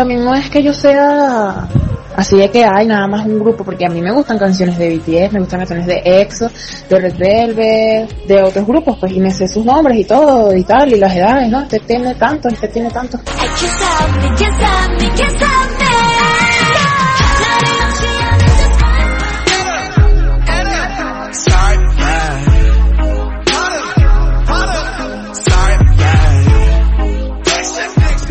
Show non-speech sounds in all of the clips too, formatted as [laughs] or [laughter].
también no es que yo sea así de que hay nada más un grupo, porque a mí me gustan canciones de BTS, me gustan canciones de EXO, de Red Velvet, de otros grupos, pues, y me sé sus nombres y todo, y tal, y las edades, ¿no? Este tiene tanto, este tiene tanto.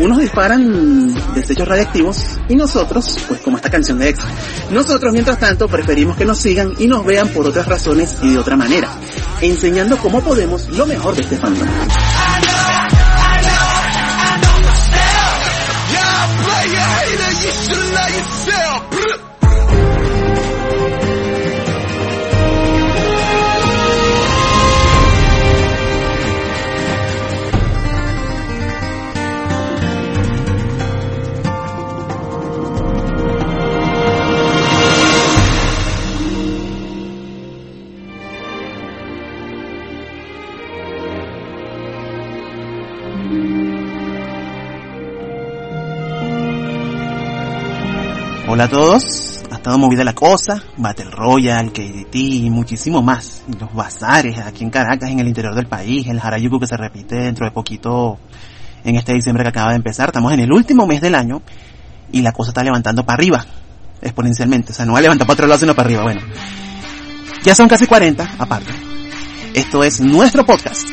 Unos disparan desechos radiactivos y nosotros, pues como esta canción de EXO. Nosotros, mientras tanto, preferimos que nos sigan y nos vean por otras razones y de otra manera, enseñando cómo podemos lo mejor de este fandom. Hola a todos, ha estado movida la cosa, Battle Royale, KDT y muchísimo más. Los bazares aquí en Caracas, en el interior del país, el Harajuku que se repite dentro de poquito en este diciembre que acaba de empezar. Estamos en el último mes del año y la cosa está levantando para arriba, exponencialmente. O sea, no va a levantar para otro lado sino para arriba. Bueno, ya son casi 40 aparte. Esto es nuestro podcast.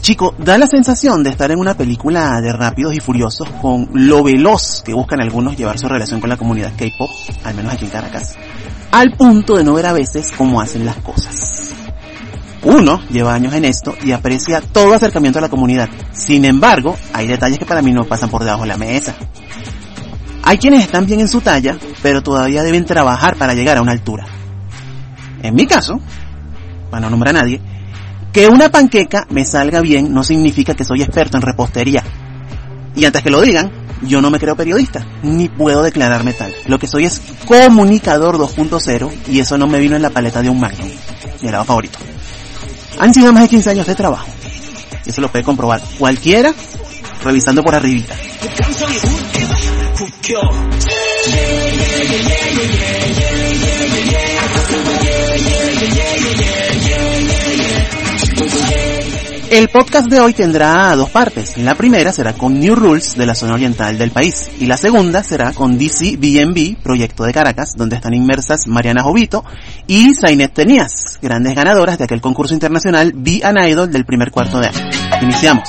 Chico, da la sensación de estar en una película de rápidos y furiosos con lo veloz que buscan algunos llevar su relación con la comunidad K-pop, al menos aquí en Caracas, al punto de no ver a veces cómo hacen las cosas. Uno lleva años en esto y aprecia todo acercamiento a la comunidad. Sin embargo, hay detalles que para mí no pasan por debajo de la mesa. Hay quienes están bien en su talla, pero todavía deben trabajar para llegar a una altura. En mi caso, para no nombrar a nadie, que una panqueca me salga bien no significa que soy experto en repostería. Y antes que lo digan, yo no me creo periodista, ni puedo declararme tal. Lo que soy es comunicador 2.0 y eso no me vino en la paleta de un magnum, mi helado favorito. Han sido más de 15 años de trabajo. Eso lo puede comprobar cualquiera revisando por arribita. El podcast de hoy tendrá dos partes. La primera será con New Rules de la zona oriental del país y la segunda será con DC BNB, proyecto de Caracas, donde están inmersas Mariana Jovito y Zainet Tenías, grandes ganadoras de aquel concurso internacional Be an Idol del primer cuarto de año. Iniciamos.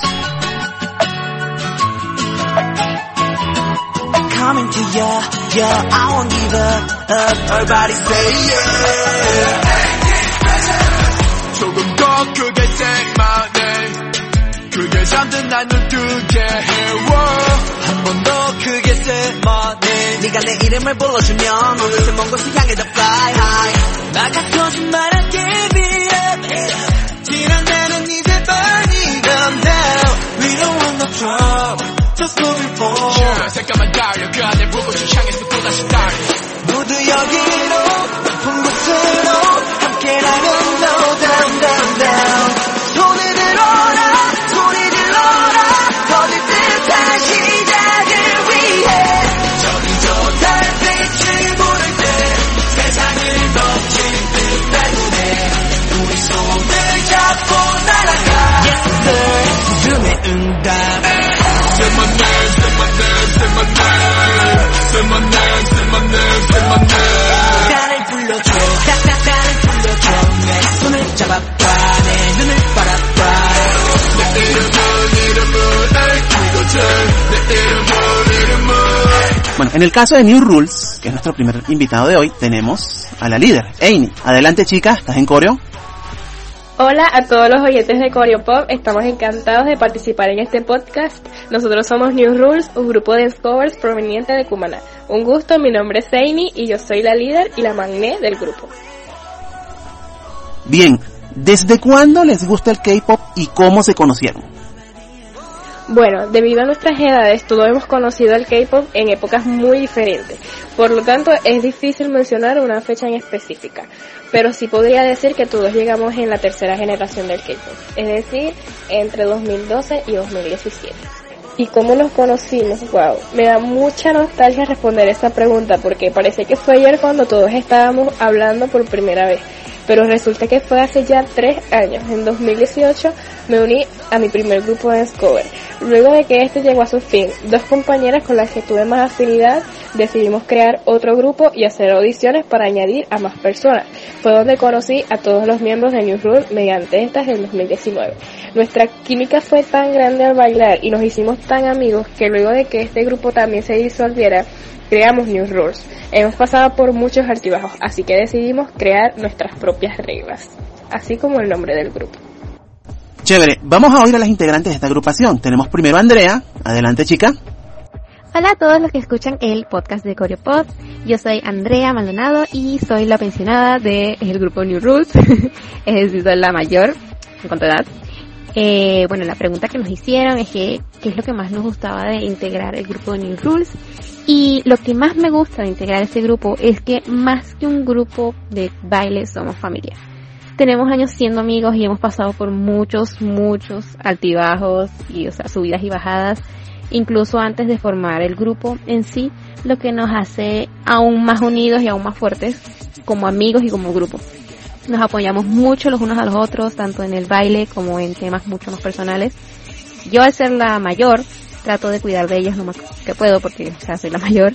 조금 더 크게 say my name 그게 잠든 날 눈뜨게 해워 한 번 더 크게 name 네가 내 이름을 불러주면 어느새 먼 곳을 향해 더 fly high 나 같아진 말할게 be up 지난 나는 이제 burning down We don't want no trouble Just moving forward yeah, 잠깐만 달려 그 안에 불꽃을 향해서 또다시 달 en el caso de New Rules, que es nuestro primer invitado de hoy, tenemos a la líder, Amy. Adelante chica, ¿estás en coreo? Hola a todos los oyentes de Coreo Pop, estamos encantados de participar en este podcast. Nosotros somos New Rules, un grupo de covers proveniente de Cumaná. Un gusto, mi nombre es Seini y yo soy la líder y la magné del grupo. Bien, ¿desde cuándo les gusta el K-pop y cómo se conocieron? Bueno, debido a nuestras edades, todos hemos conocido el K-pop en épocas muy diferentes. Por lo tanto, es difícil mencionar una fecha en específica. Pero sí podría decir que todos llegamos en la tercera generación del K-pop, es decir, entre 2012 y 2017. ¿Y cómo nos conocimos? Wow, me da mucha nostalgia responder esta pregunta porque parece que fue ayer cuando todos estábamos hablando por primera vez pero resulta que fue hace ya tres años. En 2018 me uní a mi primer grupo de Discover. Luego de que este llegó a su fin, dos compañeras con las que tuve más afinidad decidimos crear otro grupo y hacer audiciones para añadir a más personas. Fue donde conocí a todos los miembros de New Rule mediante estas en 2019. Nuestra química fue tan grande al bailar y nos hicimos tan amigos que luego de que este grupo también se disolviera, creamos New Rules. Hemos pasado por muchos altibajos, así que decidimos crear nuestras propias reglas, así como el nombre del grupo. Chévere, vamos a oír a las integrantes de esta agrupación. Tenemos primero a Andrea. Adelante, chica. Hola a todos los que escuchan el podcast de Coreopod. Yo soy Andrea Maldonado y soy la pensionada del grupo New Rules. [laughs] es decir, soy la mayor en cuanto a edad. Eh, bueno, la pregunta que nos hicieron es que, qué es lo que más nos gustaba de integrar el grupo de New Rules. Y lo que más me gusta de integrar este grupo es que más que un grupo de baile somos familia. Tenemos años siendo amigos y hemos pasado por muchos, muchos altibajos y, o sea, subidas y bajadas, incluso antes de formar el grupo en sí, lo que nos hace aún más unidos y aún más fuertes como amigos y como grupo. Nos apoyamos mucho los unos a los otros, tanto en el baile como en temas mucho más personales. Yo al ser la mayor, trato de cuidar de ellos lo más que puedo porque ya soy la mayor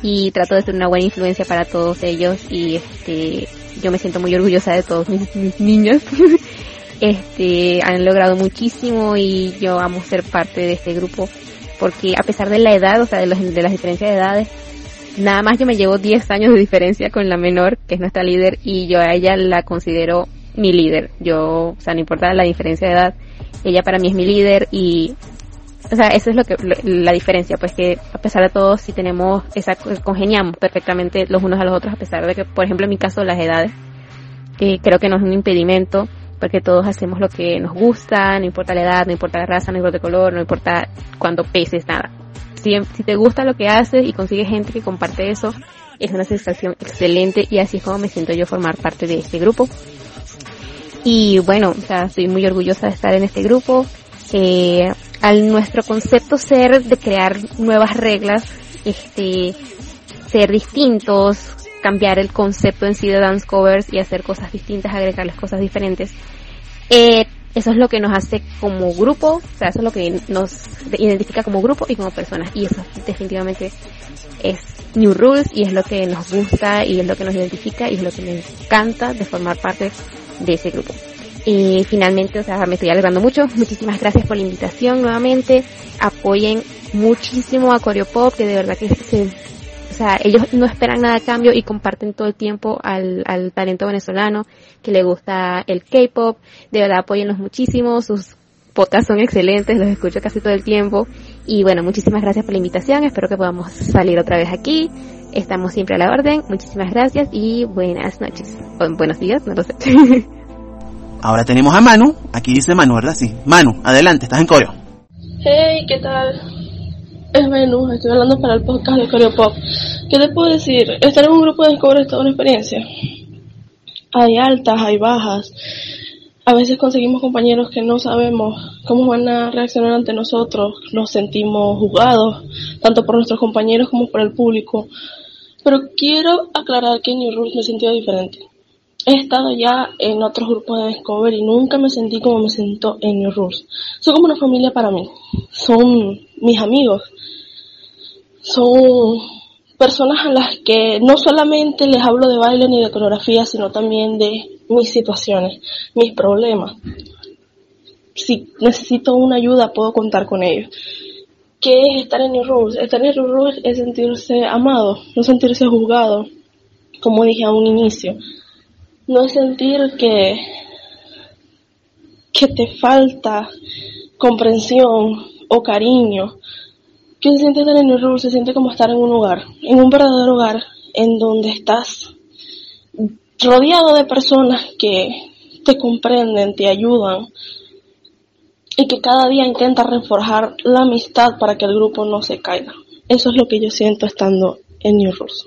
y trato de ser una buena influencia para todos ellos y este yo me siento muy orgullosa de todos mis, niños [laughs] este han logrado muchísimo y yo amo ser parte de este grupo porque a pesar de la edad o sea de, los, de las diferencias de edades nada más yo me llevo 10 años de diferencia con la menor que es nuestra líder y yo a ella la considero mi líder yo o sea no importa la diferencia de edad ella para mí es mi líder y o sea, eso es lo que la diferencia, pues que a pesar de todo si tenemos esa congeniamos perfectamente los unos a los otros a pesar de que, por ejemplo, en mi caso las edades, que creo que no es un impedimento porque todos hacemos lo que nos gusta, no importa la edad, no importa la raza, no importa el color, no importa cuánto peses, nada. Si, si te gusta lo que haces y consigues gente que comparte eso, es una sensación excelente y así es como me siento yo formar parte de este grupo. Y bueno, o sea, estoy muy orgullosa de estar en este grupo. Eh, al nuestro concepto ser de crear nuevas reglas, este, ser distintos, cambiar el concepto en sí de dance covers y hacer cosas distintas, agregarles cosas diferentes. Eh, eso es lo que nos hace como grupo, o sea, eso es lo que nos identifica como grupo y como personas. Y eso definitivamente es New Rules y es lo que nos gusta y es lo que nos identifica y es lo que me encanta de formar parte de ese grupo. Y finalmente, o sea, me estoy alegrando mucho. Muchísimas gracias por la invitación nuevamente. Apoyen muchísimo a Coreopop, que de verdad que se, o sea, ellos no esperan nada a cambio y comparten todo el tiempo al, al talento venezolano que le gusta el K-pop. De verdad, apóyenlos muchísimo. Sus podcasts son excelentes, los escucho casi todo el tiempo. Y bueno, muchísimas gracias por la invitación. Espero que podamos salir otra vez aquí. Estamos siempre a la orden. Muchísimas gracias y buenas noches. O, buenos días, no lo sé. [laughs] Ahora tenemos a Manu. Aquí dice Manu, ¿verdad? Sí. Manu, adelante, estás en coreo. Hey, ¿qué tal? Es Manu, estoy hablando para el podcast de Coreo Pop. ¿Qué te puedo decir? Estar en un grupo de Discover es toda una experiencia. Hay altas, hay bajas. A veces conseguimos compañeros que no sabemos cómo van a reaccionar ante nosotros. Nos sentimos juzgados, tanto por nuestros compañeros como por el público. Pero quiero aclarar que en New Rules me he sentido diferente. He estado ya en otros grupos de Discovery y nunca me sentí como me siento en New Rules. Son como una familia para mí. Son mis amigos. Son personas a las que no solamente les hablo de baile ni de coreografía, sino también de mis situaciones, mis problemas. Si necesito una ayuda, puedo contar con ellos. ¿Qué es estar en New Rules? Estar en New Rules es sentirse amado, no sentirse juzgado, como dije a un inicio no sentir que, que te falta comprensión o cariño. Que se siente estar en el rol, se siente como estar en un hogar, en un verdadero hogar, en donde estás rodeado de personas que te comprenden, te ayudan, y que cada día intenta reforjar la amistad para que el grupo no se caiga. Eso es lo que yo siento estando en New Rules.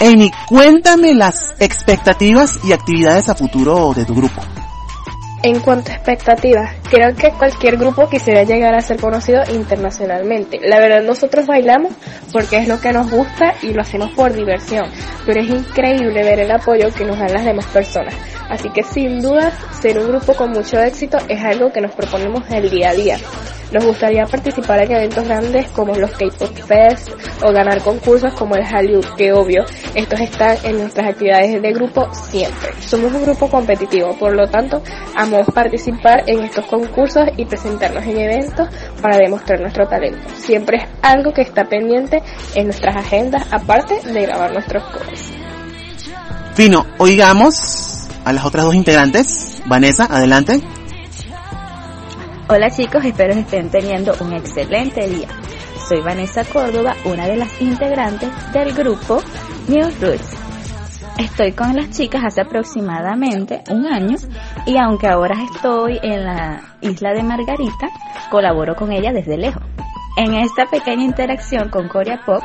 Amy, cuéntame las expectativas y actividades a futuro de tu grupo. En cuanto a expectativas, creo que cualquier grupo quisiera llegar a ser conocido internacionalmente. La verdad nosotros bailamos porque es lo que nos gusta y lo hacemos por diversión, pero es increíble ver el apoyo que nos dan las demás personas. Así que sin duda, ser un grupo con mucho éxito es algo que nos proponemos el día a día. Nos gustaría participar en eventos grandes como los K-Pop Fest o ganar concursos como el Hallyu, que obvio, estos están en nuestras actividades de grupo siempre. Somos un grupo competitivo, por lo tanto, amamos participar en estos concursos y presentarnos en eventos para demostrar nuestro talento. Siempre es algo que está pendiente en nuestras agendas, aparte de grabar nuestros covers. Fino, oigamos a las otras dos integrantes. Vanessa, adelante. Hola chicos, espero que estén teniendo un excelente día. Soy Vanessa Córdoba, una de las integrantes del grupo New Roots. Estoy con las chicas hace aproximadamente un año y aunque ahora estoy en la isla de Margarita, colaboro con ella desde lejos. En esta pequeña interacción con Corea Pop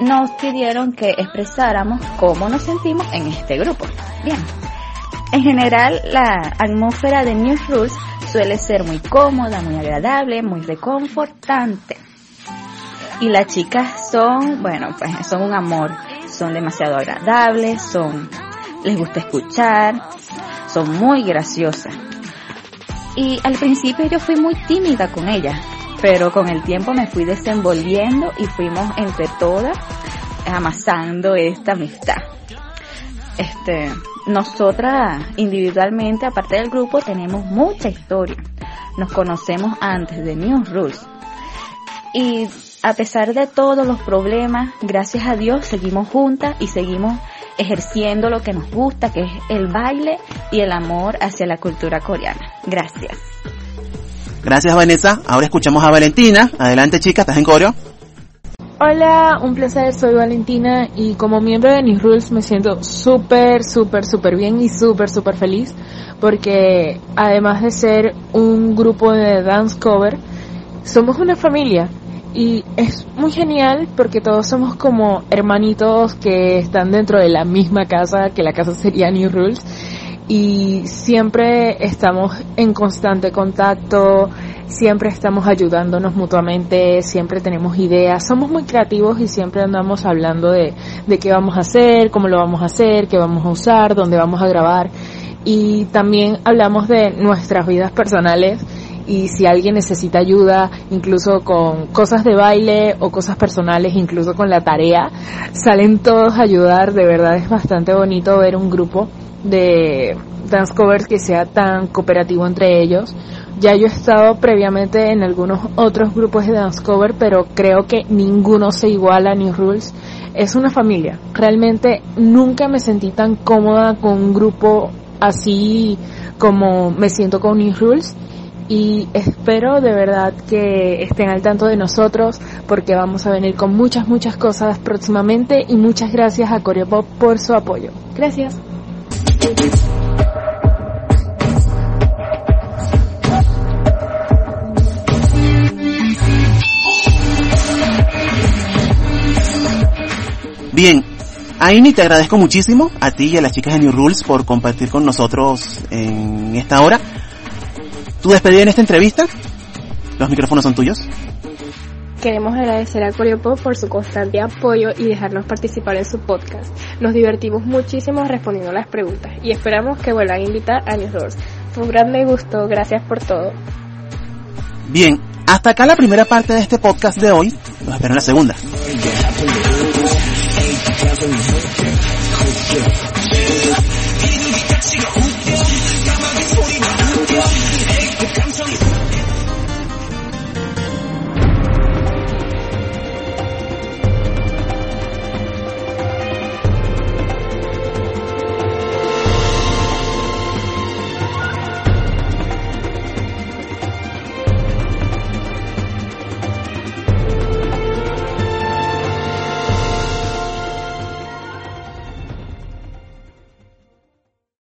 nos pidieron que expresáramos cómo nos sentimos en este grupo. Bien. En general, la atmósfera de New Rules suele ser muy cómoda, muy agradable, muy reconfortante. Y las chicas son, bueno, pues son un amor, son demasiado agradables, son, les gusta escuchar, son muy graciosas. Y al principio yo fui muy tímida con ellas, pero con el tiempo me fui desenvolviendo y fuimos entre todas amasando esta amistad. Este, nosotras individualmente, aparte del grupo, tenemos mucha historia. Nos conocemos antes de New Rules. Y a pesar de todos los problemas, gracias a Dios seguimos juntas y seguimos ejerciendo lo que nos gusta, que es el baile y el amor hacia la cultura coreana. Gracias. Gracias Vanessa. Ahora escuchamos a Valentina. Adelante chica, estás en coreo. Hola, un placer, soy Valentina y como miembro de New Rules me siento súper, súper, súper bien y súper, súper feliz porque además de ser un grupo de dance cover, somos una familia y es muy genial porque todos somos como hermanitos que están dentro de la misma casa, que la casa sería New Rules y siempre estamos en constante contacto, siempre estamos ayudándonos mutuamente, siempre tenemos ideas, somos muy creativos y siempre andamos hablando de, de qué vamos a hacer, cómo lo vamos a hacer, qué vamos a usar, dónde vamos a grabar y también hablamos de nuestras vidas personales y si alguien necesita ayuda, incluso con cosas de baile o cosas personales, incluso con la tarea, salen todos a ayudar, de verdad es bastante bonito ver un grupo de dance covers que sea tan cooperativo entre ellos. Ya yo he estado previamente en algunos otros grupos de dance cover, pero creo que ninguno se iguala a New Rules. Es una familia. Realmente nunca me sentí tan cómoda con un grupo así como me siento con New Rules y espero de verdad que estén al tanto de nosotros porque vamos a venir con muchas muchas cosas próximamente y muchas gracias a Coreopop por su apoyo. Gracias. Bien, Aini, te agradezco muchísimo a ti y a las chicas de New Rules por compartir con nosotros en esta hora. ¿Tu despedida en esta entrevista? Los micrófonos son tuyos. Queremos agradecer a Coriopop por su constante apoyo y dejarnos participar en su podcast. Nos divertimos muchísimo respondiendo las preguntas y esperamos que vuelvan a invitar a News Doors. Fue un grande gusto, gracias por todo. Bien, hasta acá la primera parte de este podcast de hoy. Los espero en la segunda. Cause you're, you're, you're, you're, you're, you're,